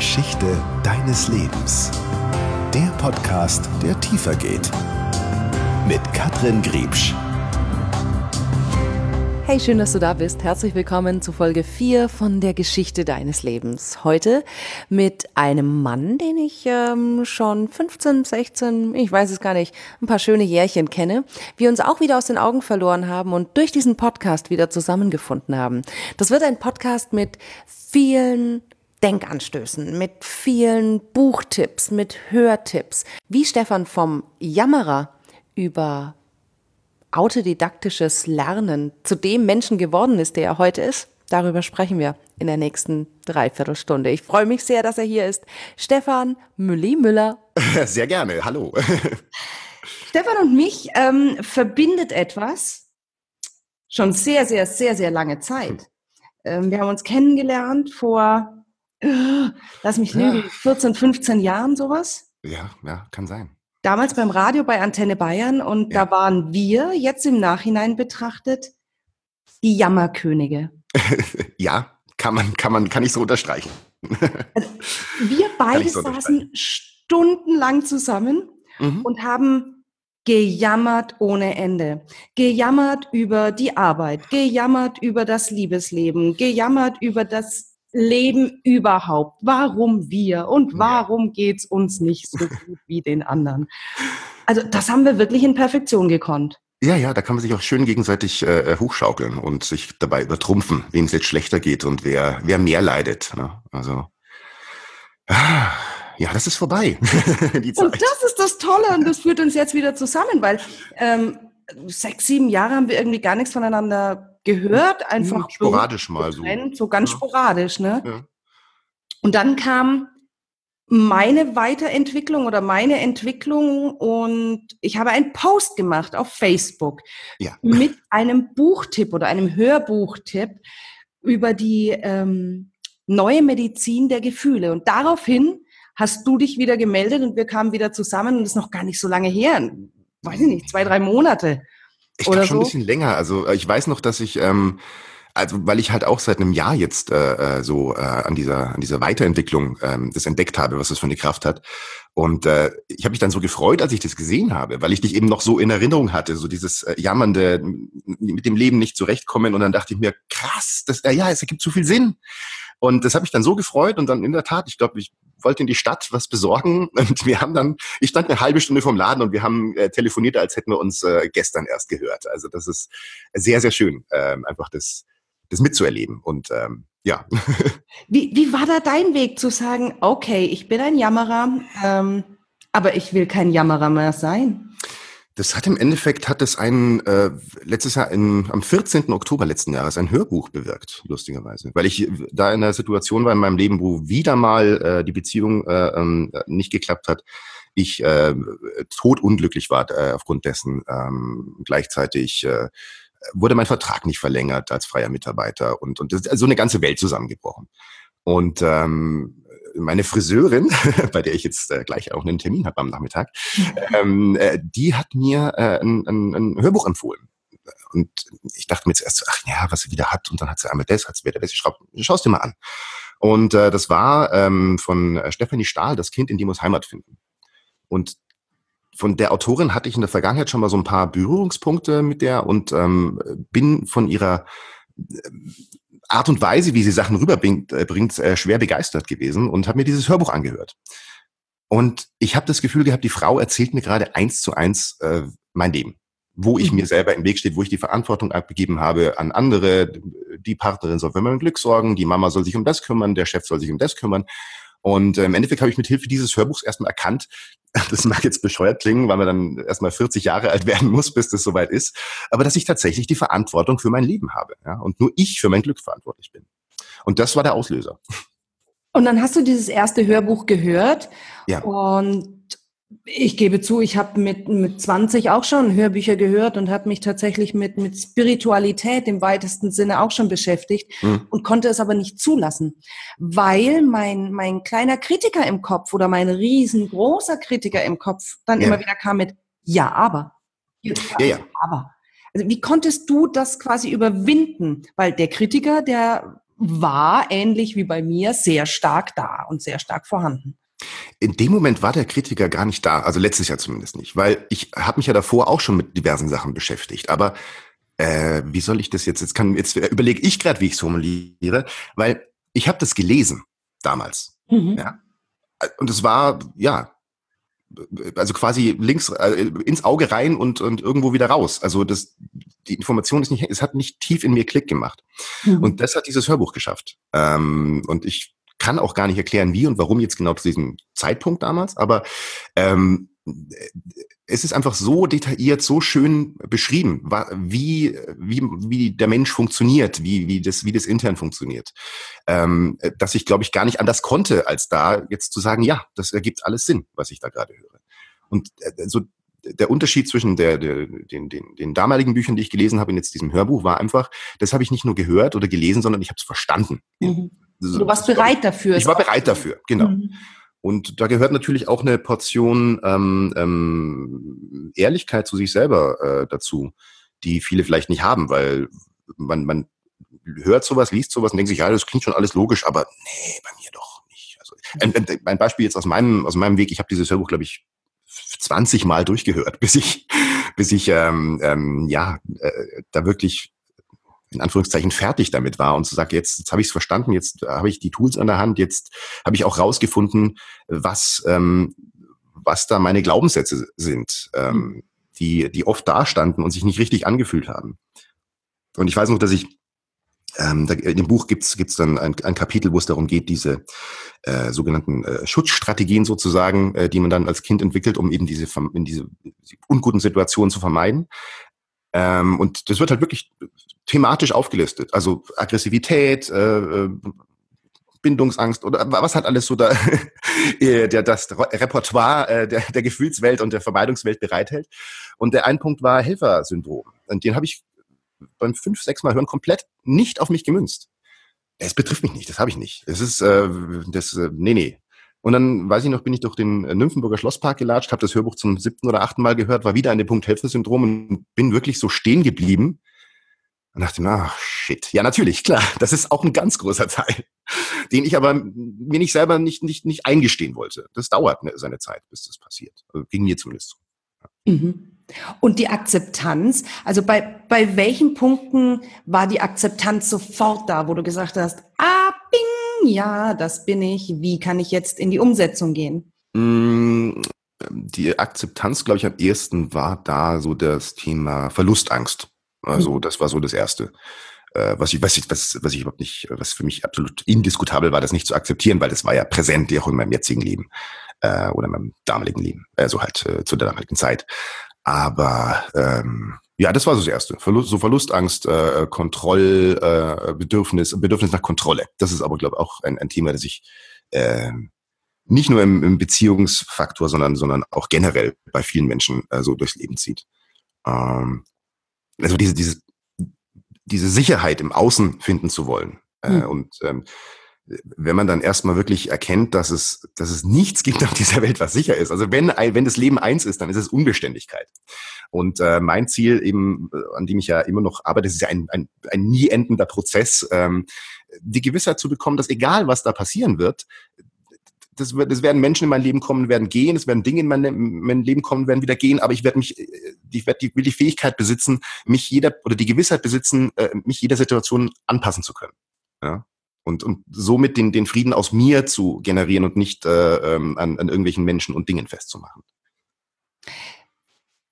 Geschichte deines Lebens. Der Podcast, der tiefer geht. Mit Katrin Griebsch. Hey, schön, dass du da bist. Herzlich willkommen zu Folge 4 von der Geschichte deines Lebens. Heute mit einem Mann, den ich ähm, schon 15, 16, ich weiß es gar nicht, ein paar schöne Jährchen kenne. Wir uns auch wieder aus den Augen verloren haben und durch diesen Podcast wieder zusammengefunden haben. Das wird ein Podcast mit vielen Denkanstößen, mit vielen Buchtipps, mit Hörtipps, wie Stefan vom Jammerer über autodidaktisches Lernen zu dem Menschen geworden ist, der er heute ist. Darüber sprechen wir in der nächsten Dreiviertelstunde. Ich freue mich sehr, dass er hier ist. Stefan Mülli-Müller. Sehr gerne. Hallo. Stefan und mich ähm, verbindet etwas schon sehr, sehr, sehr, sehr lange Zeit. Ähm, wir haben uns kennengelernt vor, lass mich lügen, ja. 14, 15 Jahren sowas. Ja, ja, kann sein damals beim Radio bei Antenne Bayern und ja. da waren wir jetzt im Nachhinein betrachtet die Jammerkönige. ja, kann man, kann man, kann ich so unterstreichen. also, wir beide so saßen stundenlang zusammen mhm. und haben gejammert ohne Ende. Gejammert über die Arbeit, gejammert über das Liebesleben, gejammert über das Leben überhaupt? Warum wir und warum geht's uns nicht so gut wie den anderen? Also das haben wir wirklich in Perfektion gekonnt. Ja, ja, da kann man sich auch schön gegenseitig äh, hochschaukeln und sich dabei übertrumpfen, wem es jetzt schlechter geht und wer, wer mehr leidet. Ne? Also, ah, ja, das ist vorbei. und das ist das Tolle und das führt uns jetzt wieder zusammen, weil ähm, sechs, sieben Jahre haben wir irgendwie gar nichts voneinander gehört, einfach hm, sporadisch mal so. So ganz ja. sporadisch, ne? Ja. Und dann kam meine Weiterentwicklung oder meine Entwicklung und ich habe einen Post gemacht auf Facebook ja. mit einem Buchtipp oder einem Hörbuchtipp über die ähm, neue Medizin der Gefühle. Und daraufhin hast du dich wieder gemeldet und wir kamen wieder zusammen und das ist noch gar nicht so lange her. Weiß ich nicht, zwei, drei Monate. Ich glaube schon so? ein bisschen länger. Also äh, ich weiß noch, dass ich, ähm, also weil ich halt auch seit einem Jahr jetzt äh, äh, so äh, an dieser an dieser Weiterentwicklung ähm, das entdeckt habe, was das für eine Kraft hat. Und äh, ich habe mich dann so gefreut, als ich das gesehen habe, weil ich dich eben noch so in Erinnerung hatte, so dieses äh, jammernde mit dem Leben nicht zurechtkommen. Und dann dachte ich mir, krass, das äh, ja, es ergibt so viel Sinn. Und das habe ich dann so gefreut und dann in der Tat, ich glaube, ich wollte in die Stadt was besorgen und wir haben dann, ich stand eine halbe Stunde vom Laden und wir haben äh, telefoniert, als hätten wir uns äh, gestern erst gehört. Also das ist sehr, sehr schön, ähm, einfach das, das mitzuerleben und ähm, ja. Wie, wie war da dein Weg zu sagen, okay, ich bin ein Jammerer, ähm, aber ich will kein Jammerer mehr sein? Das hat im Endeffekt, hat es ein, äh, letztes Jahr in, am 14. Oktober letzten Jahres ein Hörbuch bewirkt, lustigerweise. Weil ich da in einer Situation war in meinem Leben, wo wieder mal äh, die Beziehung äh, ähm, nicht geklappt hat. Ich äh, totunglücklich war äh, aufgrund dessen. Ähm, gleichzeitig äh, wurde mein Vertrag nicht verlängert als freier Mitarbeiter und, und das ist also eine ganze Welt zusammengebrochen. Und ähm, meine Friseurin, bei der ich jetzt äh, gleich auch einen Termin habe am Nachmittag, ähm, äh, die hat mir äh, ein, ein, ein Hörbuch empfohlen. Und ich dachte mir zuerst, ach ja, was sie wieder hat. Und dann hat sie einmal das, hat sie wieder das. Ich schau es dir mal an. Und äh, das war ähm, von Stephanie Stahl, das Kind, in dem muss Heimat finden. Und von der Autorin hatte ich in der Vergangenheit schon mal so ein paar Berührungspunkte mit der und ähm, bin von ihrer Art und Weise, wie sie Sachen rüberbringt, äh, bringt, äh, schwer begeistert gewesen und habe mir dieses Hörbuch angehört. Und ich habe das Gefühl gehabt, die Frau erzählt mir gerade eins zu eins äh, mein Leben, wo ich mhm. mir selber im Weg stehe, wo ich die Verantwortung abgegeben habe an andere. Die Partnerin soll für mein Glück sorgen, die Mama soll sich um das kümmern, der Chef soll sich um das kümmern. Und äh, im Endeffekt habe ich mit Hilfe dieses Hörbuchs erstmal erkannt, das mag jetzt bescheuert klingen, weil man dann erstmal 40 Jahre alt werden muss, bis das soweit ist, aber dass ich tatsächlich die Verantwortung für mein Leben habe ja, und nur ich für mein Glück verantwortlich bin. Und das war der Auslöser. Und dann hast du dieses erste Hörbuch gehört ja. und ich gebe zu, ich habe mit, mit 20 auch schon Hörbücher gehört und habe mich tatsächlich mit, mit Spiritualität im weitesten Sinne auch schon beschäftigt mhm. und konnte es aber nicht zulassen, weil mein, mein kleiner Kritiker im Kopf oder mein riesengroßer Kritiker im Kopf dann ja. immer wieder kam mit Ja, aber. Ja, ja. Aber. Also wie konntest du das quasi überwinden? Weil der Kritiker, der war ähnlich wie bei mir sehr stark da und sehr stark vorhanden. In dem Moment war der Kritiker gar nicht da, also letztes Jahr zumindest nicht, weil ich habe mich ja davor auch schon mit diversen Sachen beschäftigt, aber äh, wie soll ich das jetzt, jetzt kann jetzt überlege ich gerade, wie ich es formuliere, weil ich habe das gelesen damals, mhm. ja, und es war ja also quasi links äh, ins Auge rein und, und irgendwo wieder raus. Also das, die Information ist nicht, es hat nicht tief in mir Klick gemacht. Mhm. Und das hat dieses Hörbuch geschafft. Ähm, und ich kann auch gar nicht erklären, wie und warum jetzt genau zu diesem Zeitpunkt damals, aber ähm, es ist einfach so detailliert, so schön beschrieben, wie, wie, wie der Mensch funktioniert, wie, wie, das, wie das intern funktioniert, ähm, dass ich, glaube ich, gar nicht anders konnte, als da jetzt zu sagen, ja, das ergibt alles Sinn, was ich da gerade höre. Und äh, so der Unterschied zwischen der, der, den, den, den damaligen Büchern, die ich gelesen habe, und jetzt diesem Hörbuch, war einfach, das habe ich nicht nur gehört oder gelesen, sondern ich habe es verstanden. Mhm. Du warst bereit dafür. Ich war bereit dafür, genau. Mhm. Und da gehört natürlich auch eine Portion ähm, ähm, Ehrlichkeit zu sich selber äh, dazu, die viele vielleicht nicht haben, weil man, man hört sowas, liest sowas und denkt sich, ja, das klingt schon alles logisch, aber nee, bei mir doch nicht. Also, ein, ein Beispiel jetzt aus meinem, aus meinem Weg, ich habe dieses Hörbuch, glaube ich, 20 Mal durchgehört, bis ich, bis ich ähm, ähm, ja äh, da wirklich in Anführungszeichen fertig damit war und zu sagen, jetzt, jetzt habe ich es verstanden, jetzt habe ich die Tools an der Hand, jetzt habe ich auch rausgefunden, was, ähm, was da meine Glaubenssätze sind, ähm, mhm. die, die oft da standen und sich nicht richtig angefühlt haben. Und ich weiß noch, dass ich ähm, da, in dem Buch gibt's gibt's dann ein, ein Kapitel, wo es darum geht, diese äh, sogenannten äh, Schutzstrategien sozusagen, äh, die man dann als Kind entwickelt, um eben diese, in diese unguten Situationen zu vermeiden. Ähm, und das wird halt wirklich thematisch aufgelistet. Also Aggressivität, äh, äh Bindungsangst oder was hat alles so da der, das Repertoire äh, der, der Gefühlswelt und der Vermeidungswelt bereithält. Und der ein Punkt war Helfersyndrom. Und den habe ich beim fünf, sechs Mal hören komplett nicht auf mich gemünzt. Es betrifft mich nicht, das habe ich nicht. Es ist, äh, das, äh, nee, nee. Und dann, weiß ich noch, bin ich durch den Nymphenburger Schlosspark gelatscht, habe das Hörbuch zum siebten oder achten Mal gehört, war wieder an dem Punkt Helfersyndrom und bin wirklich so stehen geblieben und dachte, na, shit. Ja, natürlich, klar. Das ist auch ein ganz großer Teil, den ich aber mir nicht selber nicht, nicht, nicht eingestehen wollte. Das dauert ne, seine Zeit, bis das passiert. Also ging mir zumindest so. Mhm. Und die Akzeptanz, also bei, bei welchen Punkten war die Akzeptanz sofort da, wo du gesagt hast, ah, bing, ja, das bin ich, wie kann ich jetzt in die Umsetzung gehen? Mm, die Akzeptanz, glaube ich, am ehesten war da so das Thema Verlustangst. Also mhm. das war so das Erste. Äh, was ich, was ich, was, was ich überhaupt nicht, was für mich absolut indiskutabel war, das nicht zu akzeptieren, weil das war ja präsent, auch in meinem jetzigen Leben äh, oder in meinem damaligen Leben, also halt äh, zu der damaligen Zeit. Aber ähm, ja, das war so das Erste. Verlust, so Verlustangst, äh, Kontrollbedürfnis, äh, Bedürfnis nach Kontrolle. Das ist aber, glaube ich, auch ein, ein Thema, das ich äh, nicht nur im, im Beziehungsfaktor, sondern, sondern auch generell bei vielen Menschen äh, so durchs Leben zieht. Ähm, also diese, diese, diese Sicherheit im Außen finden zu wollen. Mhm. Äh, und ähm, wenn man dann erstmal wirklich erkennt, dass es, dass es nichts gibt auf dieser Welt, was sicher ist. Also wenn, wenn das Leben eins ist, dann ist es Unbeständigkeit. Und äh, mein Ziel eben, äh, an dem ich ja immer noch arbeite, ist ja ein, ein, ein nie endender Prozess, ähm, die Gewissheit zu bekommen, dass egal was da passieren wird, das, das werden Menschen in mein Leben kommen, werden gehen, es werden Dinge in mein, mein Leben kommen, werden wieder gehen, aber ich werde mich, ich werde die, will die Fähigkeit besitzen, mich jeder oder die Gewissheit besitzen, äh, mich jeder Situation anpassen zu können. Ja? Und, und somit den, den Frieden aus mir zu generieren und nicht äh, ähm, an, an irgendwelchen Menschen und Dingen festzumachen.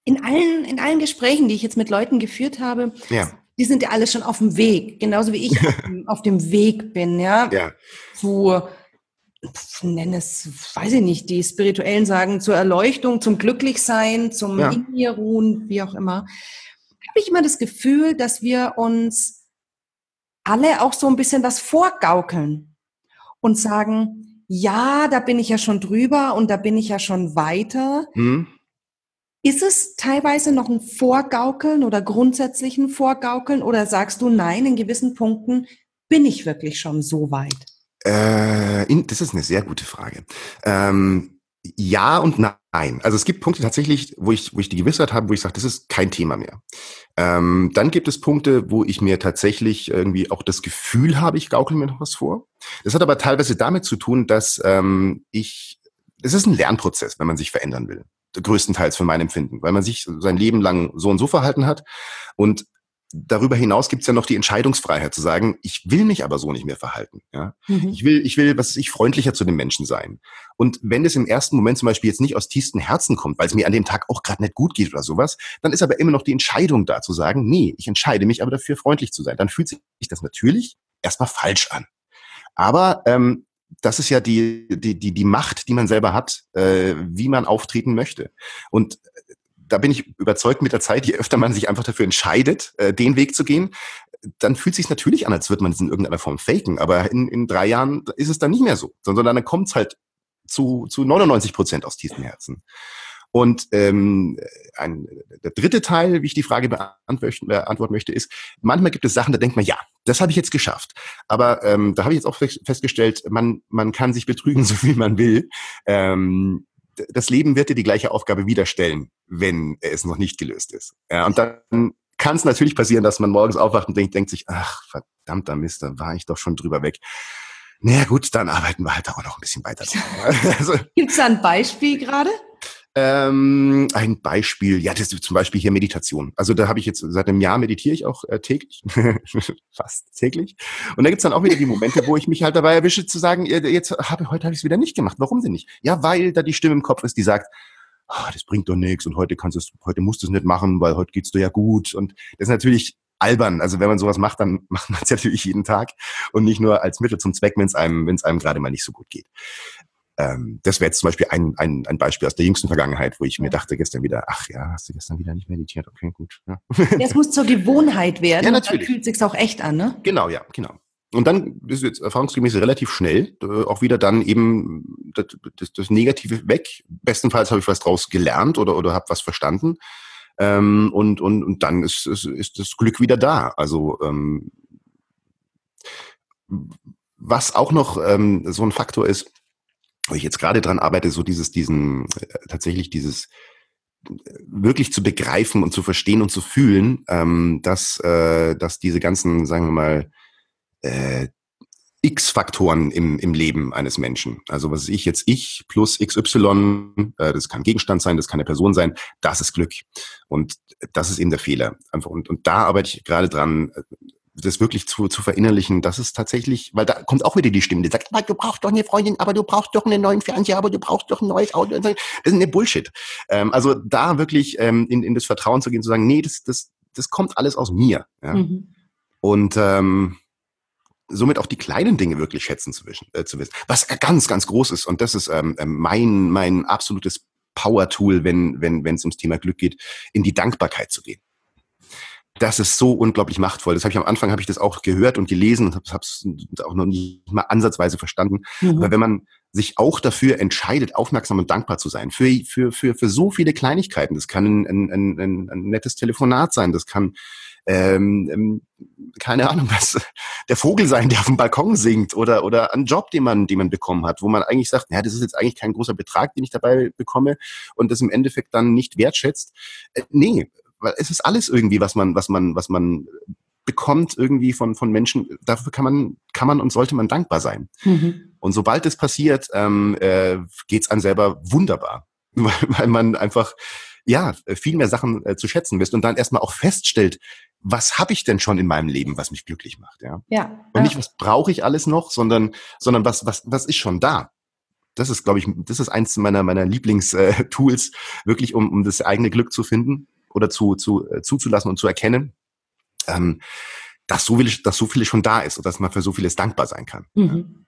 In allen, in allen Gesprächen, die ich jetzt mit Leuten geführt habe, ja. die sind ja alle schon auf dem Weg, genauso wie ich auf, dem, Weg bin, ja, ja. zu nenne es, weiß ich nicht, die Spirituellen sagen, zur Erleuchtung, zum Glücklichsein, zum ja. in mir ruhen, wie auch immer, habe ich immer das Gefühl, dass wir uns alle auch so ein bisschen was vorgaukeln und sagen, ja, da bin ich ja schon drüber und da bin ich ja schon weiter. Mhm. Ist es teilweise noch ein Vorgaukeln oder grundsätzlich ein Vorgaukeln oder sagst du, nein, in gewissen Punkten bin ich wirklich schon so weit? Äh, das ist eine sehr gute Frage. Ähm, Ja und nein. Also es gibt Punkte tatsächlich, wo ich, wo ich die Gewissheit habe, wo ich sage, das ist kein Thema mehr. Ähm, dann gibt es Punkte, wo ich mir tatsächlich irgendwie auch das Gefühl habe, ich gaukel mir noch was vor. Das hat aber teilweise damit zu tun, dass ähm, ich, es ist ein Lernprozess, wenn man sich verändern will größtenteils für mein Empfinden, weil man sich sein Leben lang so und so verhalten hat. Und darüber hinaus gibt es ja noch die Entscheidungsfreiheit zu sagen, ich will mich aber so nicht mehr verhalten. Ja? Mhm. Ich will, ich will, was ist ich, freundlicher zu den Menschen sein. Und wenn es im ersten Moment zum Beispiel jetzt nicht aus tiefstem Herzen kommt, weil es mir an dem Tag auch gerade nicht gut geht oder sowas, dann ist aber immer noch die Entscheidung da zu sagen, nee, ich entscheide mich aber dafür, freundlich zu sein. Dann fühlt sich das natürlich erstmal falsch an. Aber ähm, das ist ja die, die, die, die Macht, die man selber hat, äh, wie man auftreten möchte. Und da bin ich überzeugt mit der Zeit, je öfter man sich einfach dafür entscheidet, äh, den Weg zu gehen, dann fühlt sich natürlich an, als würde man es in irgendeiner Form faken. Aber in, in drei Jahren ist es dann nicht mehr so, sondern dann kommt es halt zu, zu 99 Prozent aus tiefem Herzen. Und ähm, ein, der dritte Teil, wie ich die Frage beantworten möchte, ist, manchmal gibt es Sachen, da denkt man, ja, das habe ich jetzt geschafft. Aber ähm, da habe ich jetzt auch festgestellt, man, man kann sich betrügen, so wie man will. Ähm, das Leben wird dir die gleiche Aufgabe wieder stellen, wenn es noch nicht gelöst ist. Ja, und dann kann es natürlich passieren, dass man morgens aufwacht und denkt, denkt sich, ach, verdammter Mist, da war ich doch schon drüber weg. Naja gut, dann arbeiten wir halt auch noch ein bisschen weiter. also, Gibt es da ein Beispiel gerade? Ähm, ein Beispiel, ja, das ist zum Beispiel hier Meditation. Also da habe ich jetzt seit einem Jahr meditiere ich auch äh, täglich, fast täglich. Und da gibt's dann auch wieder die Momente, wo ich mich halt dabei erwische zu sagen, jetzt habe heute habe ich es wieder nicht gemacht. Warum denn nicht? Ja, weil da die Stimme im Kopf ist, die sagt, oh, das bringt doch nichts und heute kannst du heute musst du es nicht machen, weil heute geht's dir ja gut. Und das ist natürlich albern. Also wenn man sowas macht, dann macht man es natürlich jeden Tag und nicht nur als Mittel zum Zweck, wenn es einem, wenn es einem gerade mal nicht so gut geht. Ähm, das wäre jetzt zum Beispiel ein, ein, ein Beispiel aus der jüngsten Vergangenheit, wo ich mir dachte gestern wieder, ach ja, hast du gestern wieder nicht meditiert? Okay, gut. Ja. Es muss zur Gewohnheit werden. Ja, natürlich. Dann fühlt sich's auch echt an, ne? Genau, ja, genau. Und dann ist jetzt erfahrungsgemäß relativ schnell äh, auch wieder dann eben das, das, das Negative weg. Bestenfalls habe ich was draus gelernt oder, oder habe was verstanden. Ähm, und, und, und dann ist, ist, ist das Glück wieder da. Also ähm, was auch noch ähm, so ein Faktor ist, wo ich jetzt gerade dran arbeite, so dieses, diesen, äh, tatsächlich dieses äh, wirklich zu begreifen und zu verstehen und zu fühlen, ähm, dass, äh, dass diese ganzen, sagen wir mal, äh, X-Faktoren im, im Leben eines Menschen. Also was ich jetzt ich plus XY, äh, das kann Gegenstand sein, das kann eine Person sein, das ist Glück. Und das ist eben der Fehler. Einfach, und, und da arbeite ich gerade dran, äh, das wirklich zu, zu verinnerlichen, das ist tatsächlich, weil da kommt auch wieder die Stimme, die sagt, aber du brauchst doch eine Freundin, aber du brauchst doch einen neuen Fernseher, aber du brauchst doch ein neues Auto. Das ist eine Bullshit. Ähm, also da wirklich ähm, in, in das Vertrauen zu gehen, zu sagen, nee, das, das, das kommt alles aus mir. Ja? Mhm. Und ähm, somit auch die kleinen Dinge wirklich schätzen zu, wissen, äh, zu wissen. Was ganz, ganz groß ist, und das ist ähm, ähm mein, mein absolutes Power-Tool, wenn wenn wenn es ums Thema Glück geht, in die Dankbarkeit zu gehen das ist so unglaublich machtvoll. Das habe ich am Anfang habe ich das auch gehört und gelesen und habe es auch noch nicht mal ansatzweise verstanden. Mhm. Aber wenn man sich auch dafür entscheidet, aufmerksam und dankbar zu sein, für, für, für, für so viele Kleinigkeiten. Das kann ein, ein, ein, ein nettes Telefonat sein, das kann ähm, ähm, keine Ahnung was, der Vogel sein, der auf dem Balkon singt oder, oder ein Job, den man, den man bekommen hat, wo man eigentlich sagt, ja, das ist jetzt eigentlich kein großer Betrag, den ich dabei bekomme und das im Endeffekt dann nicht wertschätzt. Äh, nee, weil es ist alles irgendwie, was man, was man, was man bekommt irgendwie von, von Menschen, dafür kann man, kann man und sollte man dankbar sein. Mhm. Und sobald es passiert, ähm, äh, geht es einem selber wunderbar, weil, weil man einfach ja viel mehr Sachen äh, zu schätzen wisst und dann erstmal auch feststellt, was habe ich denn schon in meinem Leben, was mich glücklich macht, ja? Ja. Und nicht, was brauche ich alles noch, sondern, sondern was, was, was ist schon da? Das ist, glaube ich, das ist eins meiner, meiner Lieblingstools, äh, wirklich, um, um das eigene Glück zu finden oder zu, zu, äh, zuzulassen und zu erkennen, ähm, dass, so viel, dass so viele schon da ist und dass man für so vieles dankbar sein kann. Mhm.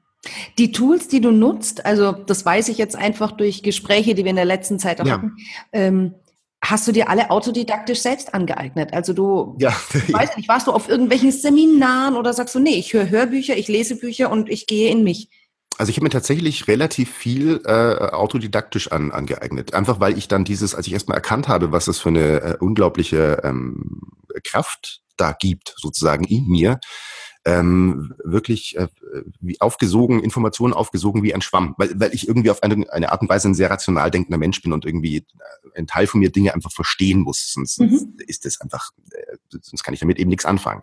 Die Tools, die du nutzt, also das weiß ich jetzt einfach durch Gespräche, die wir in der letzten Zeit auch ja. hatten, ähm, hast du dir alle autodidaktisch selbst angeeignet? Also du, ja. ich weiß nicht, warst du auf irgendwelchen Seminaren oder sagst du, nee, ich höre Hörbücher, ich lese Bücher und ich gehe in mich? Also ich habe mir tatsächlich relativ viel äh, autodidaktisch an, angeeignet. Einfach weil ich dann dieses, als ich erstmal erkannt habe, was es für eine äh, unglaubliche ähm, Kraft da gibt, sozusagen in mir, ähm, wirklich äh, wie aufgesogen, Informationen aufgesogen wie ein Schwamm, weil, weil ich irgendwie auf eine, eine Art und Weise ein sehr rational denkender Mensch bin und irgendwie äh, ein Teil von mir Dinge einfach verstehen muss, sonst, mhm. ist das einfach, äh, sonst kann ich damit eben nichts anfangen.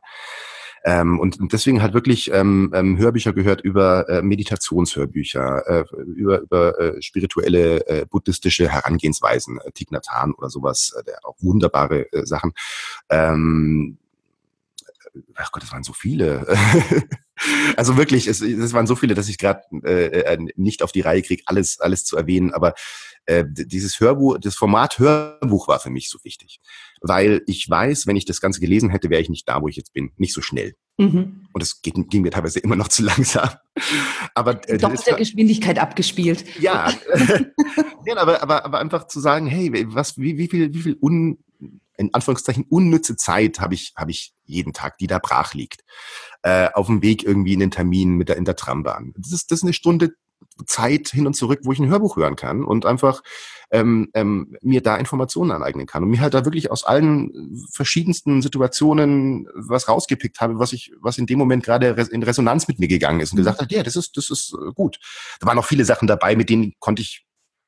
Ähm, und, deswegen halt wirklich ähm, ähm, Hörbücher gehört über äh, Meditationshörbücher, äh, über, über äh, spirituelle äh, buddhistische Herangehensweisen, äh, Thich Nhat Hanh oder sowas, äh, der auch wunderbare äh, Sachen. Ähm, ach Gott, das waren so viele. also wirklich, es, es waren so viele, dass ich gerade äh, äh, nicht auf die Reihe kriege, alles, alles zu erwähnen. Aber äh, dieses Hörbuch, das Format Hörbuch war für mich so wichtig, weil ich weiß, wenn ich das Ganze gelesen hätte, wäre ich nicht da, wo ich jetzt bin, nicht so schnell. Mhm. Und es ging, mir teilweise immer noch zu langsam. Aber äh, doch der Geschwindigkeit abgespielt. Ja, ja aber, aber, aber einfach zu sagen, hey, was, wie, wie viel, wie viel un, in Anführungszeichen unnütze Zeit habe ich, habe ich jeden Tag, die da brach liegt. Äh, auf dem Weg irgendwie in den Termin mit der, in der Trambahn. Das ist, das ist eine Stunde Zeit hin und zurück, wo ich ein Hörbuch hören kann und einfach ähm, ähm, mir da Informationen aneignen kann und mir halt da wirklich aus allen verschiedensten Situationen was rausgepickt habe, was ich, was in dem Moment gerade in Resonanz mit mir gegangen ist und gesagt hat, ja, das ist, das ist äh, gut. Da waren auch viele Sachen dabei, mit denen konnte ich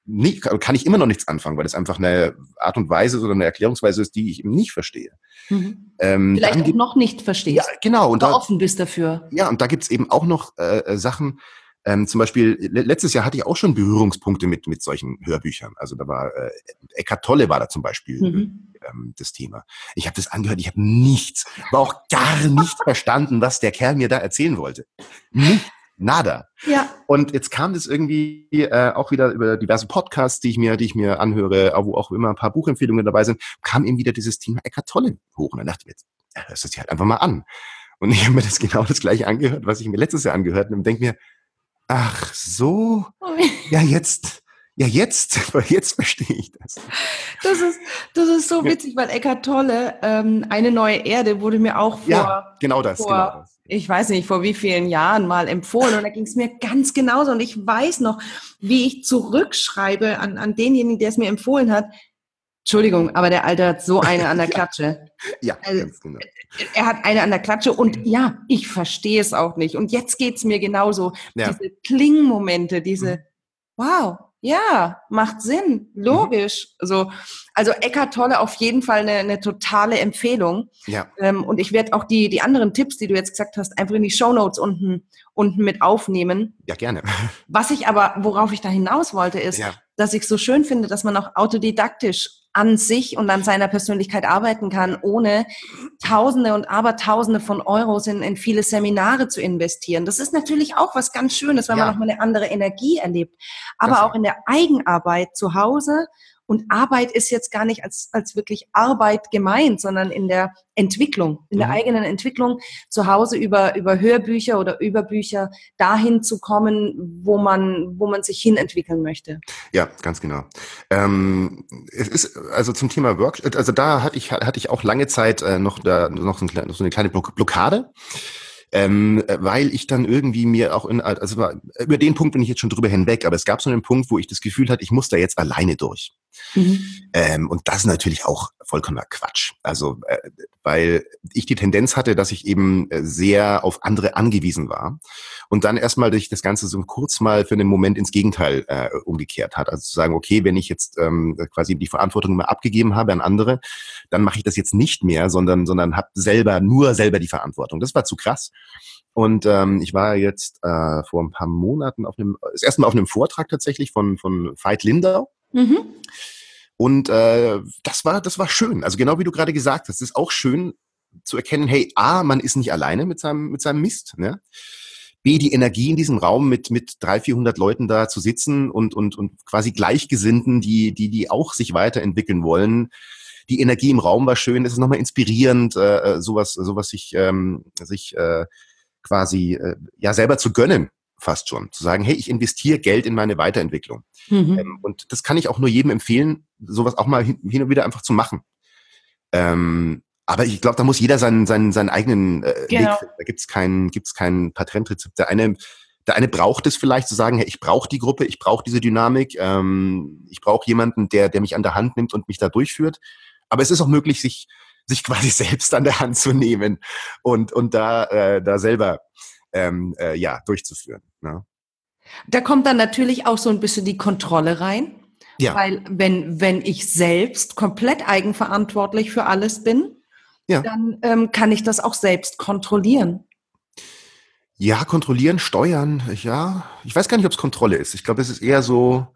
nicht, kann ich immer noch nichts anfangen, weil es einfach eine Art und Weise oder eine Erklärungsweise ist, die ich eben nicht verstehe. Mhm. Ähm, Vielleicht auch noch nicht verstehst. Ja, genau. Und da, offen bist dafür. Ja, und da gibt's eben auch noch äh, Sachen, ähm, zum Beispiel, letztes Jahr hatte ich auch schon Berührungspunkte mit, mit solchen Hörbüchern. Also da war äh, Eckart Tolle war da zum Beispiel mhm. ähm, das Thema. Ich habe das angehört, ich habe nichts, war auch gar nicht verstanden, was der Kerl mir da erzählen wollte. Nicht, nada. Ja. Und jetzt kam das irgendwie äh, auch wieder über diverse Podcasts, die ich mir, die ich mir anhöre, wo auch immer ein paar Buchempfehlungen dabei sind, kam eben wieder dieses Thema Eckart Tolle hoch. Und dann dachte ich mir, jetzt hörst du das halt einfach mal an. Und ich habe mir das genau das gleiche angehört, was ich mir letztes Jahr angehört habe und denke mir, Ach so. Ja, jetzt. Ja, jetzt, jetzt verstehe ich das. Das ist, das ist so witzig, weil Eckart Tolle, ähm, eine neue Erde wurde mir auch vor, ja, genau das, vor, genau das. ich weiß nicht, vor wie vielen Jahren mal empfohlen und da ging es mir ganz genauso und ich weiß noch, wie ich zurückschreibe an, an denjenigen, der es mir empfohlen hat. Entschuldigung, aber der Alte hat so eine an der Klatsche. ja, also, ganz genau er hat eine an der Klatsche und ja, ich verstehe es auch nicht. Und jetzt geht's mir genauso. Ja. Diese Klingmomente, diese, mhm. wow, ja, macht Sinn, mhm. logisch. Mhm. So, also Eckart Tolle auf jeden Fall eine, eine totale Empfehlung. Ja. Ähm, und ich werde auch die, die anderen Tipps, die du jetzt gesagt hast, einfach in die Show Notes unten, unten mit aufnehmen. Ja, gerne. Was ich aber, worauf ich da hinaus wollte, ist, ja. dass ich so schön finde, dass man auch autodidaktisch an sich und an seiner Persönlichkeit arbeiten kann, ohne Tausende und Abertausende von Euros in, in viele Seminare zu investieren. Das ist natürlich auch was ganz Schönes, weil ja. man nochmal eine andere Energie erlebt. Aber das auch in der Eigenarbeit zu Hause und Arbeit ist jetzt gar nicht als, als wirklich Arbeit gemeint, sondern in der Entwicklung, in der mhm. eigenen Entwicklung zu Hause über, über Hörbücher oder über Bücher dahin zu kommen, wo man, wo man sich hin entwickeln möchte. Ja, ganz genau. Ähm, es ist also zum Thema Workshop, also da hatte ich, hatte ich auch lange Zeit äh, noch, da, noch, so eine kleine Blockade ähm, weil ich dann irgendwie mir auch in, also über den Punkt bin ich jetzt schon drüber hinweg, aber es gab so einen Punkt, wo ich das Gefühl hatte, ich muss da jetzt alleine durch. Mhm. Ähm, und das ist natürlich auch vollkommener Quatsch. Also, äh, weil ich die Tendenz hatte, dass ich eben äh, sehr auf andere angewiesen war und dann erstmal durch das Ganze so kurz mal für einen Moment ins Gegenteil äh, umgekehrt hat. Also zu sagen, okay, wenn ich jetzt ähm, quasi die Verantwortung immer abgegeben habe an andere, dann mache ich das jetzt nicht mehr, sondern, sondern habe selber, nur selber die Verantwortung. Das war zu krass. Und ähm, ich war jetzt äh, vor ein paar Monaten auf einem, das erste Mal auf einem Vortrag tatsächlich von, von Veit Lindau. Mhm. Und äh, das war, das war schön. Also genau wie du gerade gesagt hast, es ist auch schön zu erkennen, hey, A, man ist nicht alleine mit seinem, mit seinem Mist. Ne? B, die Energie in diesem Raum mit, mit drei, vierhundert Leuten da zu sitzen und, und, und quasi Gleichgesinnten, die, die, die auch sich weiterentwickeln wollen. Die Energie im Raum war schön, es ist nochmal inspirierend, äh, äh, sowas, sowas sich, ähm, sich äh, quasi äh, ja selber zu gönnen fast schon. Zu sagen, hey, ich investiere Geld in meine Weiterentwicklung. Mhm. Ähm, und das kann ich auch nur jedem empfehlen, sowas auch mal hin, hin und wieder einfach zu machen. Ähm, aber ich glaube, da muss jeder seinen, seinen, seinen eigenen äh, genau. Weg finden. Da gibt's kein, gibt's kein Patentrezept. Der eine, der eine braucht es vielleicht zu sagen, hey, ich brauche die Gruppe, ich brauche diese Dynamik, ähm, ich brauche jemanden, der, der mich an der Hand nimmt und mich da durchführt. Aber es ist auch möglich, sich sich quasi selbst an der Hand zu nehmen und, und da, äh, da selber ähm, äh, ja, durchzuführen. Ne? Da kommt dann natürlich auch so ein bisschen die Kontrolle rein. Ja. Weil wenn, wenn ich selbst komplett eigenverantwortlich für alles bin, Ja. dann ähm, kann ich das auch selbst kontrollieren. Ja, kontrollieren, steuern, ja. Ich weiß gar nicht, ob es Kontrolle ist. Ich glaube, es ist eher so.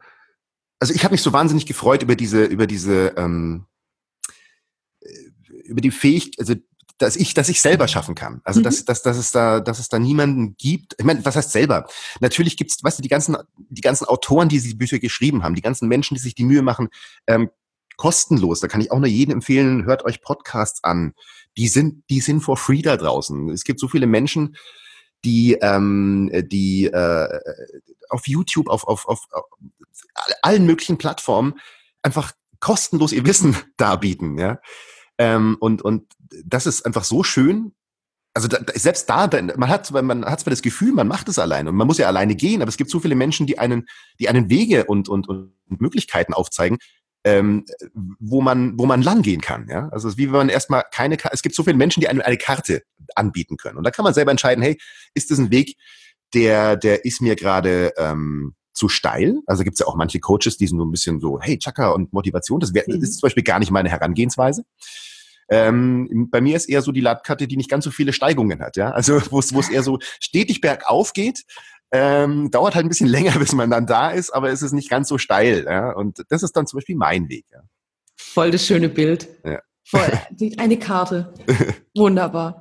Also ich habe mich so wahnsinnig gefreut über diese, über diese, ähm, äh, über die Fähigkeit, also dass ich, dass ich selber schaffen kann. Also Mhm. dass, dass, dass es da, dass es da niemanden gibt. Ich meine, was heißt selber? Natürlich gibt's, weißt du, die ganzen, die ganzen Autoren, die diese Bücher geschrieben haben, die ganzen Menschen, die sich die Mühe machen, ähm, kostenlos. Da kann ich auch nur jedem empfehlen, hört euch Podcasts an. Die sind, die sind for free da draußen. Es gibt so viele Menschen, die, ähm, die äh, auf YouTube, auf, auf, auf, auf allen möglichen Plattformen einfach kostenlos ihr Wissen darbieten, ja. Ähm, und, und das ist einfach so schön. Also da, selbst da, man hat, man hat zwar das Gefühl, man macht es alleine und man muss ja alleine gehen, aber es gibt so viele Menschen, die einen, die einen Wege und, und, und Möglichkeiten aufzeigen, ähm, wo man, wo man lang gehen kann. Ja? Also es ist wie wenn man erstmal keine, es gibt so viele Menschen, die einem eine Karte anbieten können. Und da kann man selber entscheiden, hey, ist das ein Weg, der, der ist mir gerade ähm, zu steil? Also gibt es ja auch manche Coaches, die sind so ein bisschen so, hey, Chaka und Motivation, das, wär, das Mhm. ist zum Beispiel gar nicht meine Herangehensweise. Ähm, bei mir ist eher so die Landkarte, die nicht ganz so viele Steigungen hat, ja. Also wo es eher so stetig bergauf geht, ähm, dauert halt ein bisschen länger, bis man dann da ist, aber es ist nicht ganz so steil, ja. Und das ist dann zum Beispiel mein Weg, ja. Voll das schöne Bild. Ja. Voll, eine Karte. Wunderbar.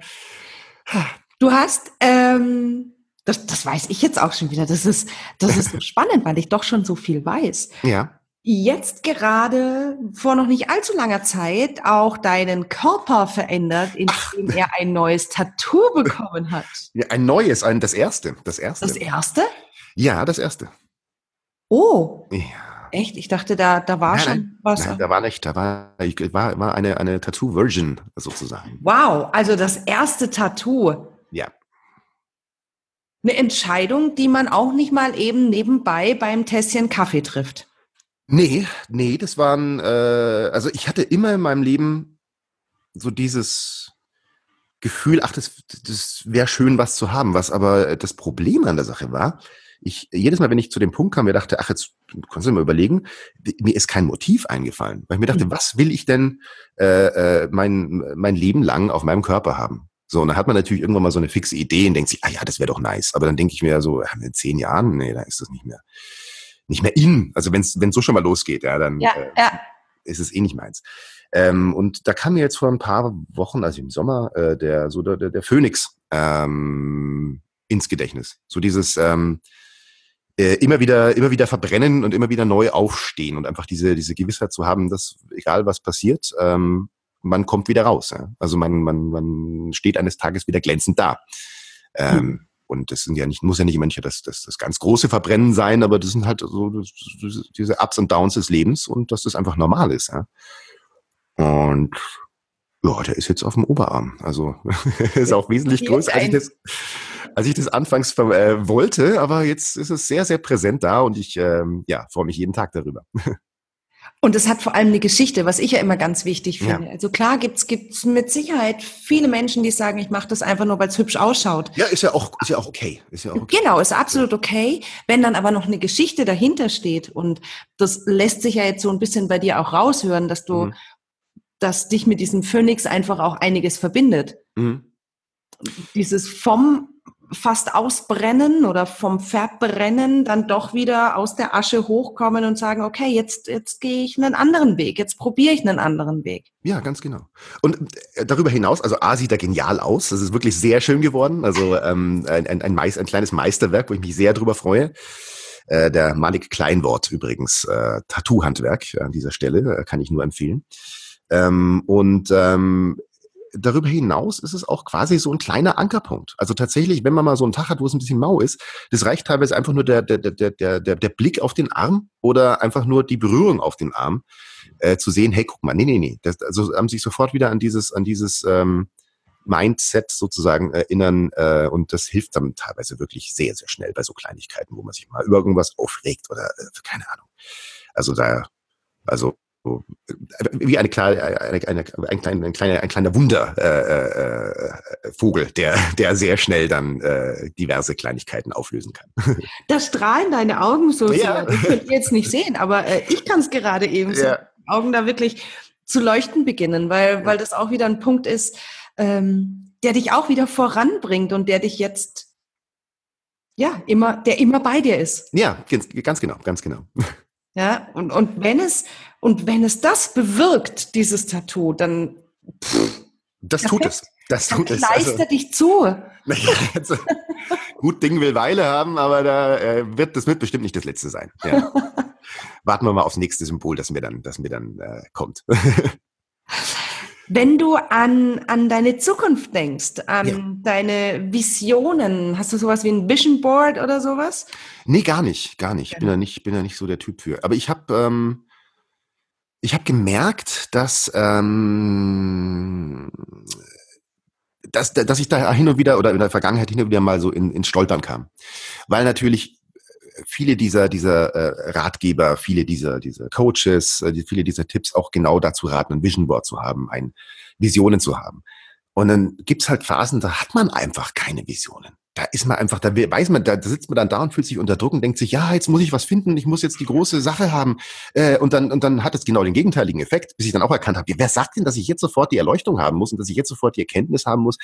Du hast, ähm, das, das weiß ich jetzt auch schon wieder. Das ist, das ist so spannend, weil ich doch schon so viel weiß. Ja. Jetzt gerade vor noch nicht allzu langer Zeit auch deinen Körper verändert, indem er ein neues Tattoo bekommen hat. ja ein neues, ein, das erste, das erste. Das erste? ja, das erste. Oh, Ja. echt? Ich dachte, da, da war Nein, schon nein, was. Nein, da war nicht, da war, ich, war, war eine, eine Tattoo-Version sozusagen. Wow, also das erste Tattoo. Eine Entscheidung, die man auch nicht mal eben nebenbei beim Tässchen Kaffee trifft. Nee, nee, das waren, äh, also ich hatte immer in meinem Leben so dieses Gefühl, ach, das, das wäre schön, was zu haben. Was aber das Problem an der Sache war, ich, jedes Mal, wenn ich zu dem Punkt kam, mir dachte, ach, jetzt kannst du mal überlegen, mir ist kein Motiv eingefallen. Weil ich mir dachte, Mhm. was will ich denn äh, äh, mein, mein Leben lang auf meinem Körper haben? So, und dann hat man natürlich irgendwann mal so eine fixe Idee und denkt sich, ah ja, das wäre doch nice. Aber dann denke ich mir so, in zehn Jahren, nee, da ist das nicht mehr, nicht mehr in. Also wenn es so schon mal losgeht, ja, dann Ja, äh, ja. ist es eh nicht meins. Ähm, und da kam mir jetzt vor ein paar Wochen, also im Sommer, äh, der so der, der, Phönix ähm, ins Gedächtnis. So dieses ähm, äh, immer wieder, immer wieder verbrennen und immer wieder neu aufstehen und einfach diese, diese Gewissheit zu haben, dass egal was passiert, ähm, man kommt wieder raus. Ja? Also man, man, man steht eines Tages wieder glänzend da. Ähm, Und das sind ja nicht, muss ja nicht immer nicht das, das, das ganz große Verbrennen sein, aber das sind halt so das, diese Ups und Downs des Lebens und dass das einfach normal ist. Ja? Und ja, der ist jetzt auf dem Oberarm. Also ist auch wesentlich größer, als ich das, als ich das anfangs äh, wollte, aber jetzt ist es sehr, sehr präsent da und ich ähm, ja, freue mich jeden Tag darüber. Und es hat vor allem eine Geschichte, was ich ja immer ganz wichtig Ja. finde. Also klar gibt's gibt's mit Sicherheit viele Menschen, die sagen, ich mache das einfach nur, weil es hübsch ausschaut. Ja, ist ja auch, ist ja auch okay. Ist ja auch okay. Genau, ist absolut okay. Wenn dann aber noch eine Geschichte dahinter steht und das lässt sich ja jetzt so ein bisschen bei dir auch raushören, dass du, Mhm. dass dich mit diesem Phönix einfach auch einiges verbindet. Mhm. Dieses vom fast ausbrennen oder vom Verbrennen dann doch wieder aus der Asche hochkommen und sagen, okay, jetzt, jetzt gehe ich einen anderen Weg, jetzt probiere ich einen anderen Weg. Ja, ganz genau. Und äh, darüber hinaus, also A sieht er genial aus. Das ist wirklich sehr schön geworden. Also ähm, ein, ein, ein, ein kleines Meisterwerk, wo ich mich sehr drüber freue. Äh, der Malik Kleinwort übrigens, äh, Tattoo-Handwerk an dieser Stelle, äh, kann ich nur empfehlen. Ähm, und ähm, darüber hinaus ist es auch quasi so ein kleiner Ankerpunkt. Also tatsächlich, wenn man mal so einen Tag hat, wo es ein bisschen mau ist, das reicht teilweise einfach nur der, der, der, der, der, der Blick auf den Arm oder einfach nur die Berührung auf den Arm, äh, zu sehen, hey, guck mal, nee, nee, nee. Das, also haben sich sofort wieder an dieses, an dieses ähm, Mindset sozusagen erinnern äh, und das hilft dann teilweise wirklich sehr, sehr schnell bei so Kleinigkeiten, wo man sich mal über irgendwas aufregt oder äh, keine Ahnung. Also da, also wie eine kleine, eine, eine, ein, kleiner, ein, kleiner, ein kleiner Wundervogel, äh, äh, der, der sehr schnell dann äh, diverse Kleinigkeiten auflösen kann. Da strahlen deine Augen so sehr. Das könnt ihr jetzt nicht sehen, aber äh, ich kann es gerade eben so. Ja. Augen da wirklich zu leuchten beginnen, weil, weil das auch wieder ein Punkt ist, ähm, der dich auch wieder voranbringt und der dich jetzt ja, immer, der immer bei dir ist. Ja, ganz, ganz genau, ganz genau. Ja, und, und wenn es, und wenn es das bewirkt, dieses Tattoo, dann, pff, das tut es. Das tut es. Leiste also, dich zu. Also, gut Ding will Weile haben, aber da äh, wird, das wird bestimmt nicht das letzte sein. Ja. Warten wir mal aufs nächste Symbol, das mir dann, das mir dann äh, kommt. Wenn du an, an deine Zukunft denkst, an ja. deine Visionen, hast du sowas wie ein Vision Board oder sowas? Nee, gar nicht, gar nicht. Ich bin ja nicht, bin ja nicht so der Typ für. Aber ich habe ähm, ich habe gemerkt, dass ähm, dass, dass ich da hin und wieder oder in der Vergangenheit hin und wieder mal so in, ins Stolpern kam. Weil natürlich viele dieser, dieser äh, Ratgeber, viele dieser, dieser Coaches, äh, viele dieser Tipps auch genau dazu raten, ein Vision Board zu haben, ein Visionen zu haben. Und dann gibt's halt Phasen, da hat man einfach keine Visionen. Da ist man einfach, da weiß man, da sitzt man dann da und fühlt sich unter Druck und denkt sich, ja, jetzt muss ich was finden, ich muss jetzt die große Sache haben. Äh, und dann, und dann hat es genau den gegenteiligen Effekt, bis ich dann auch erkannt habe, wer sagt denn, dass ich jetzt sofort die Erleuchtung haben muss und dass ich jetzt sofort die Erkenntnis haben muss?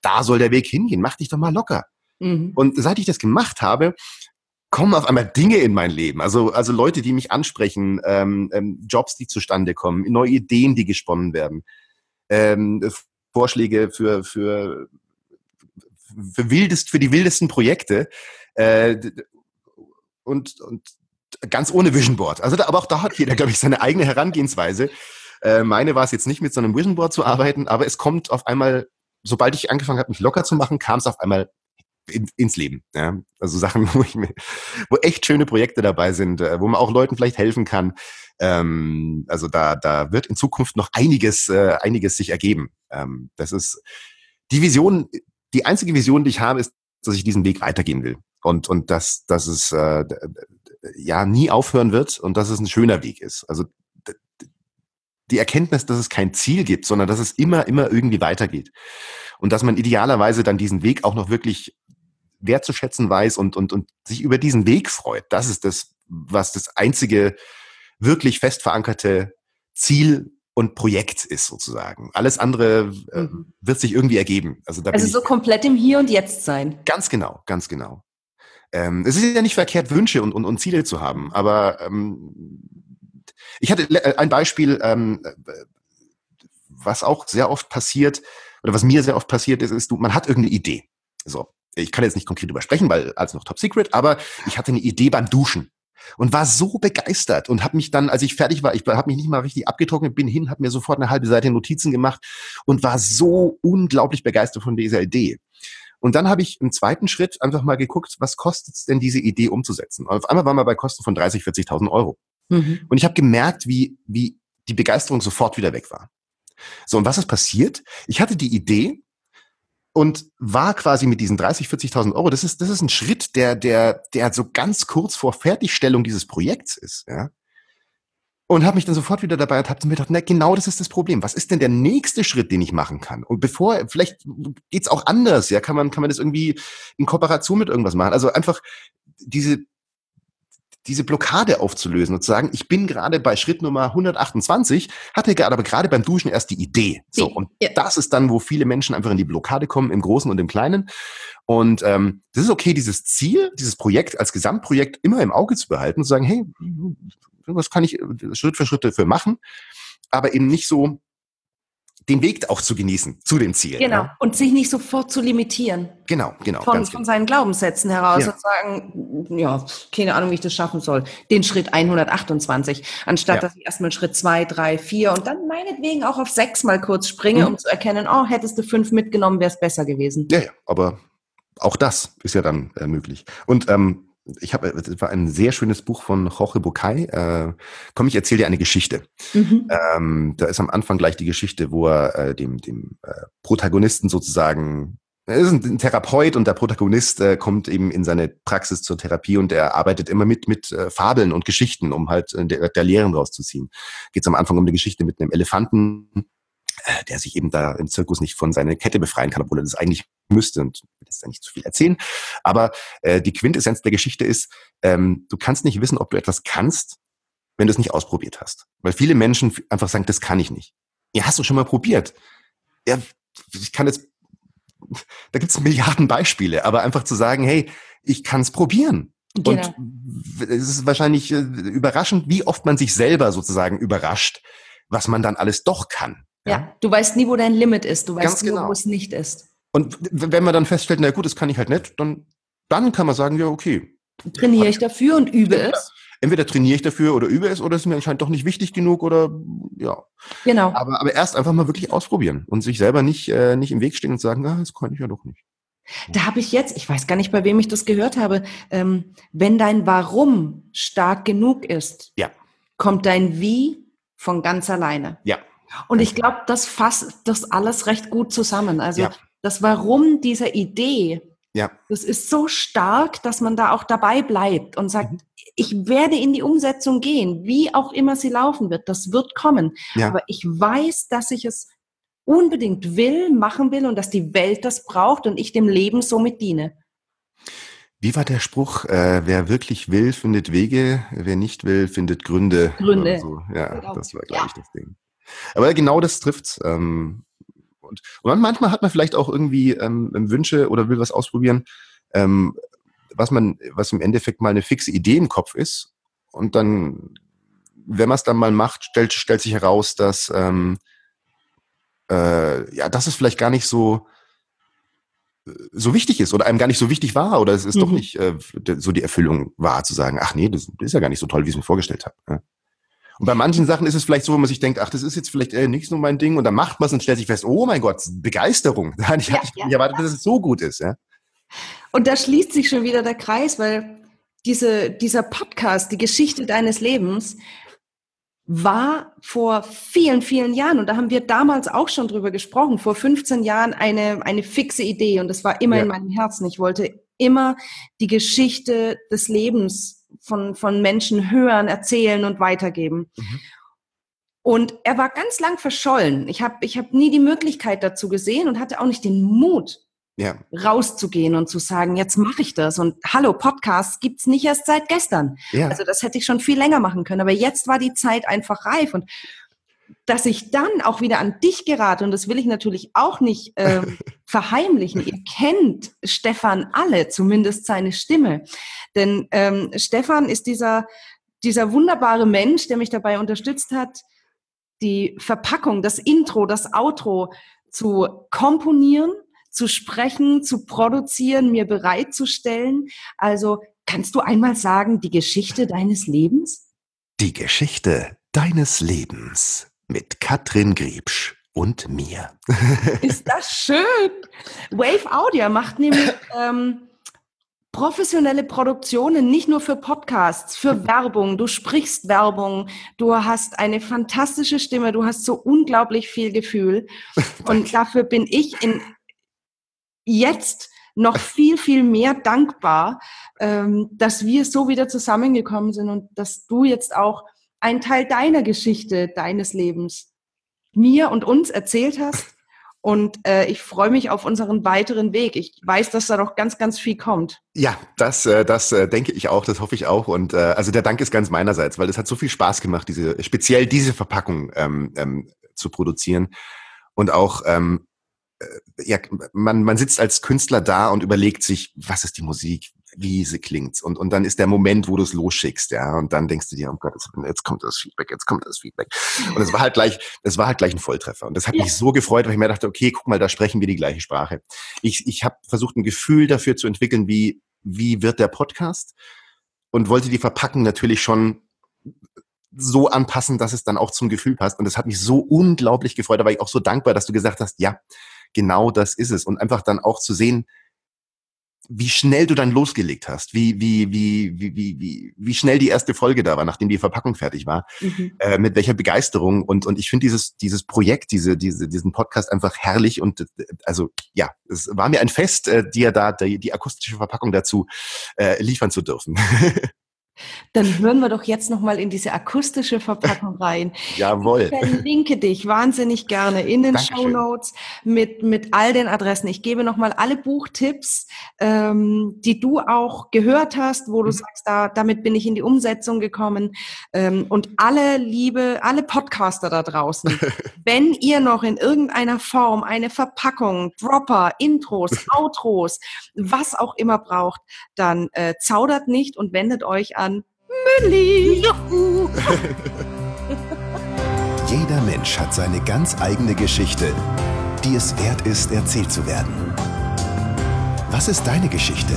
Da soll der Weg hingehen, mach dich doch mal locker. Mhm. Und seit ich das gemacht habe, kommen auf einmal Dinge in mein Leben. Also, also Leute, die mich ansprechen, ähm, ähm, Jobs, die zustande kommen, neue Ideen, die gesponnen werden, ähm, Vorschläge für, für, für, wildest, für die wildesten Projekte äh, und, und ganz ohne Vision Board. Also da, aber auch da hat jeder, glaube ich, seine eigene Herangehensweise. Äh, meine war es jetzt nicht mit so einem Vision Board zu arbeiten, aber es kommt auf einmal, sobald ich angefangen habe, mich locker zu machen, kam es auf einmal in, ins Leben. Ja? Also Sachen, wo, ich mir, wo echt schöne Projekte dabei sind, äh, wo man auch Leuten vielleicht helfen kann. Ähm, also da, da wird in Zukunft noch einiges, äh, einiges sich ergeben. Ähm, das ist die Vision, die einzige Vision, die ich habe, ist, dass ich diesen Weg weitergehen will. Und, und dass, dass es äh, ja nie aufhören wird und dass es ein schöner Weg ist. Also die Erkenntnis, dass es kein Ziel gibt, sondern dass es immer, immer irgendwie weitergeht. Und dass man idealerweise dann diesen Weg auch noch wirklich wertzuschätzen weiß und, und, und sich über diesen Weg freut. Das ist das, was das einzige wirklich fest verankerte Ziel und Projekt ist sozusagen. Alles andere äh, mhm. wird sich irgendwie ergeben. Also, da also so komplett im Hier und Jetzt sein. Ganz genau, ganz genau. Ähm, es ist ja nicht verkehrt, Wünsche und, und, und Ziele zu haben, aber ähm, ich hatte äh, ein Beispiel, ähm, was auch sehr oft passiert, oder was mir sehr oft passiert ist, ist, du, man hat irgendeine Idee. So, ich kann jetzt nicht konkret drüber sprechen, weil als noch Top Secret, aber ich hatte eine Idee beim Duschen und war so begeistert und habe mich dann, als ich fertig war, ich habe mich nicht mal richtig abgetrocknet, bin hin, habe mir sofort eine halbe Seite Notizen gemacht und war so unglaublich begeistert von dieser Idee. Und dann habe ich im zweiten Schritt einfach mal geguckt, was kostet es denn, diese Idee umzusetzen. Und auf einmal waren wir bei Kosten von 30, 40.000 Euro. Mhm. Und ich habe gemerkt, wie, wie die Begeisterung sofort wieder weg war. So, und was ist passiert? Ich hatte die Idee und war quasi mit diesen 30, 40.000 Euro, das ist, das ist ein Schritt, der, der, der so ganz kurz vor Fertigstellung dieses Projekts ist, ja. Und habe mich dann sofort wieder dabei und habe mir gedacht, na, genau das ist das Problem. Was ist denn der nächste Schritt, den ich machen kann? Und bevor, vielleicht geht's auch anders, ja, kann man, kann man das irgendwie in Kooperation mit irgendwas machen. Also einfach diese, diese Blockade aufzulösen und zu sagen, ich bin gerade bei Schritt Nummer 128, hatte aber gerade beim Duschen erst die Idee. So, und ja. das ist dann, wo viele Menschen einfach in die Blockade kommen, im Großen und im Kleinen. Und ähm, das ist okay, dieses Ziel, dieses Projekt als Gesamtprojekt immer im Auge zu behalten und zu sagen, hey, was kann ich Schritt für Schritt dafür machen? Aber eben nicht so, den Weg auch zu genießen zu dem Ziel. Genau. Ja? Und sich nicht sofort zu limitieren. Genau, genau. Von, von genau. seinen Glaubenssätzen heraus ja. und sagen, ja, keine Ahnung, wie ich das schaffen soll. Den Schritt 128, anstatt ja. dass ich erstmal Schritt zwei, drei, vier und dann meinetwegen auch auf sechs mal kurz springe, mhm. um zu erkennen, oh, hättest du fünf mitgenommen, wäre es besser gewesen. Ja, ja, aber auch das ist ja dann äh, möglich. Und ähm, ich habe, es war ein sehr schönes Buch von Jorge Bucay. Äh, komm, ich erzähle dir eine Geschichte. Mhm. Ähm, da ist am Anfang gleich die Geschichte, wo er äh, dem, dem äh, Protagonisten sozusagen Er ist ein Therapeut und der Protagonist äh, kommt eben in seine Praxis zur Therapie und er arbeitet immer mit mit äh, Fabeln und Geschichten, um halt äh, der, der Lehren rauszuziehen. Geht es am Anfang um eine Geschichte mit einem Elefanten, äh, der sich eben da im Zirkus nicht von seiner Kette befreien kann, obwohl er das eigentlich müsste und will jetzt da nicht zu viel erzählen. Aber äh, die Quintessenz der Geschichte ist, ähm, du kannst nicht wissen, ob du etwas kannst, wenn du es nicht ausprobiert hast. Weil viele Menschen einfach sagen, das kann ich nicht. Ja, hast du schon mal probiert? Ja, ich kann jetzt da gibt es Milliarden Beispiele, aber einfach zu sagen, hey, ich kann es probieren. Genau. Und es ist wahrscheinlich äh, überraschend, wie oft man sich selber sozusagen überrascht, was man dann alles doch kann. Ja, ja du weißt nie, wo dein Limit ist. Du weißt genau. nie, wo es nicht ist. Und wenn man dann feststellt, na gut, das kann ich halt nicht, dann, dann kann man sagen, ja, okay. Trainiere ich dafür und übe es entweder trainiere ich dafür oder übe es oder es ist mir anscheinend doch nicht wichtig genug oder ja. Genau. Aber, aber erst einfach mal wirklich ausprobieren und sich selber nicht, äh, nicht im Weg stehen und sagen, ah, das kann ich ja doch nicht. Da habe ich jetzt, ich weiß gar nicht, bei wem ich das gehört habe, ähm, wenn dein Warum stark genug ist, ja. kommt dein Wie von ganz alleine. Ja. Und ich glaube, das fasst das alles recht gut zusammen. Also ja. das Warum dieser Idee, ja. Das ist so stark, dass man da auch dabei bleibt und sagt, mhm. ich werde in die Umsetzung gehen, wie auch immer sie laufen wird. Das wird kommen. Ja. Aber ich weiß, dass ich es unbedingt will, machen will und dass die Welt das braucht und ich dem Leben somit diene. Wie war der Spruch? Äh, wer wirklich will, findet Wege. Wer nicht will, findet Gründe. Gründe. So. Ja, genau. das war, glaube ich, das Ding. Aber genau das trifft's. Ähm, und, und manchmal hat man vielleicht auch irgendwie ähm, Wünsche oder will was ausprobieren, ähm, was man, was im Endeffekt mal eine fixe Idee im Kopf ist. Und dann, wenn man es dann mal macht, stellt, stellt sich heraus, dass ähm, äh, ja, dass es vielleicht gar nicht so so wichtig ist oder einem gar nicht so wichtig war oder es ist mhm. doch nicht äh, so die Erfüllung war zu sagen, ach nee, das, das ist ja gar nicht so toll, wie ich es mir vorgestellt habe. Ja. Und bei manchen Sachen ist es vielleicht so, wo man sich denkt, ach, das ist jetzt vielleicht äh, nicht so mein Ding. Und dann macht man es und stellt sich fest, oh mein Gott, Begeisterung. Da hatte ich, ja, ich ja, erwartet, dass es so gut ist. Ja? Und da schließt sich schon wieder der Kreis, weil diese, dieser Podcast, die Geschichte deines Lebens, war vor vielen, vielen Jahren, und da haben wir damals auch schon drüber gesprochen, vor 15 Jahren eine, eine fixe Idee. Und das war immer ja. in meinem Herzen. Ich wollte immer die Geschichte des Lebens von, von Menschen hören, erzählen und weitergeben. Mhm. Und er war ganz lang verschollen. Ich habe ich hab nie die Möglichkeit dazu gesehen und hatte auch nicht den Mut, ja. rauszugehen und zu sagen, jetzt mache ich das. Und hallo, Podcasts gibt's nicht erst seit gestern. Ja. Also das hätte ich schon viel länger machen können. Aber jetzt war die Zeit einfach reif. Und dass ich dann auch wieder an dich gerate, und das will ich natürlich auch nicht äh, verheimlichen. Ihr kennt Stefan alle, zumindest seine Stimme. Denn ähm, Stefan ist dieser, dieser wunderbare Mensch, der mich dabei unterstützt hat, die Verpackung, das Intro, das Outro zu komponieren, zu sprechen, zu produzieren, mir bereitzustellen. Also kannst du einmal sagen, die Geschichte deines Lebens? Die Geschichte deines Lebens mit Katrin Griebsch und mir. Ist das schön? Wave Audio macht nämlich ähm, professionelle Produktionen, nicht nur für Podcasts, für Werbung. Du sprichst Werbung, du hast eine fantastische Stimme, du hast so unglaublich viel Gefühl. Und dafür bin ich in jetzt noch viel, viel mehr dankbar, ähm, dass wir so wieder zusammengekommen sind und dass du jetzt auch ein Teil deiner Geschichte, deines Lebens mir und uns erzählt hast. Und äh, ich freue mich auf unseren weiteren Weg. Ich weiß, dass da noch ganz, ganz viel kommt. Ja, das, äh, das äh, denke ich auch, das hoffe ich auch. Und äh, also der Dank ist ganz meinerseits, weil es hat so viel Spaß gemacht, diese speziell diese Verpackung ähm, ähm, zu produzieren und auch ähm, äh, ja, man, man sitzt als Künstler da und überlegt sich, was ist die Musik, wie sie klingt. Und, und dann ist der Moment, wo du es losschickst, ja. Und dann denkst du dir, oh Gott, jetzt kommt das Feedback, jetzt kommt das Feedback. Und es war halt gleich, es war halt gleich ein Volltreffer. Und das hat ja. mich so gefreut, weil ich mir dachte, okay, guck mal, da sprechen wir die gleiche Sprache. Ich, ich habe versucht, ein Gefühl dafür zu entwickeln, wie, wie wird der Podcast und wollte die Verpacken natürlich schon so anpassen, dass es dann auch zum Gefühl passt. Und das hat mich so unglaublich gefreut. Da war ich auch so dankbar, dass du gesagt hast, ja, genau das ist es. Und einfach dann auch zu sehen, wie schnell du dann losgelegt hast, wie, wie, wie, wie, wie, wie, wie schnell die erste Folge da war, nachdem die Verpackung fertig war, mhm. äh, mit welcher Begeisterung und, und ich finde dieses, dieses Projekt, diese, diese, diesen Podcast einfach herrlich und äh, also ja, es war mir ein Fest, äh, dir da die, die akustische Verpackung dazu äh, liefern zu dürfen. Dann hören wir doch jetzt nochmal in diese akustische Verpackung rein. Jawohl. Ich verlinke dich wahnsinnig gerne in den Show Notes mit, mit all den Adressen. Ich gebe nochmal alle Buchtipps, ähm, die du auch gehört hast, wo du mhm. sagst, da, damit bin ich in die Umsetzung gekommen. Ähm, und alle Liebe, alle Podcaster da draußen, wenn ihr noch in irgendeiner Form eine Verpackung, Dropper, Intros, Outros, was auch immer braucht, dann äh, zaudert nicht und wendet euch an Mülli. Jeder Mensch hat seine ganz eigene Geschichte, die es wert ist, erzählt zu werden. Was ist deine Geschichte?